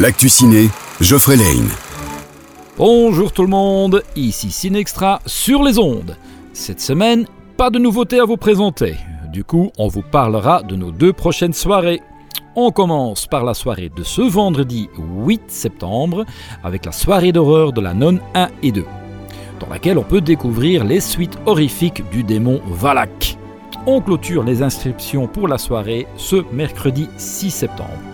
L'actu ciné, Geoffrey Lane. Bonjour tout le monde, ici Cinextra sur les ondes. Cette semaine, pas de nouveautés à vous présenter. Du coup, on vous parlera de nos deux prochaines soirées. On commence par la soirée de ce vendredi 8 septembre avec la soirée d'horreur de la nonne 1 et 2, dans laquelle on peut découvrir les suites horrifiques du démon Valak. On clôture les inscriptions pour la soirée ce mercredi 6 septembre.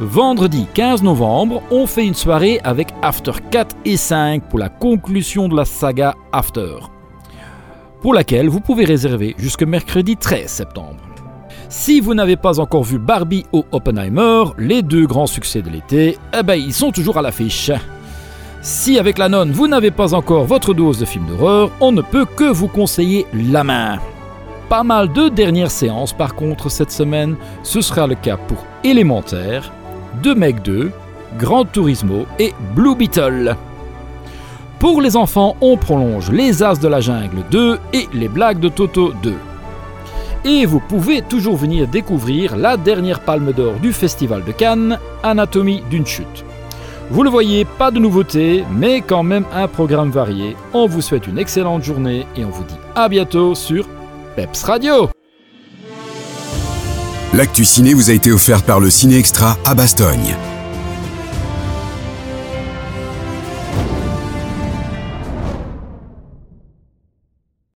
Vendredi 15 novembre, on fait une soirée avec After 4 et 5 pour la conclusion de la saga After, pour laquelle vous pouvez réserver jusque mercredi 13 septembre. Si vous n'avez pas encore vu Barbie ou Oppenheimer, les deux grands succès de l'été, eh ben ils sont toujours à l'affiche. Si avec la nonne vous n'avez pas encore votre dose de films d'horreur, on ne peut que vous conseiller La Main. Pas mal de dernières séances par contre cette semaine, ce sera le cas pour Élémentaire, De Meg 2, Grand Turismo et Blue Beetle. Pour les enfants, on prolonge Les As de la Jungle 2 et Les Blagues de Toto 2. Et vous pouvez toujours venir découvrir la dernière palme d'or du Festival de Cannes, Anatomie d'une chute. Vous le voyez, pas de nouveautés, mais quand même un programme varié. On vous souhaite une excellente journée et on vous dit à bientôt sur Peps Radio. L'actu ciné vous a été offert par le Ciné Extra à Bastogne.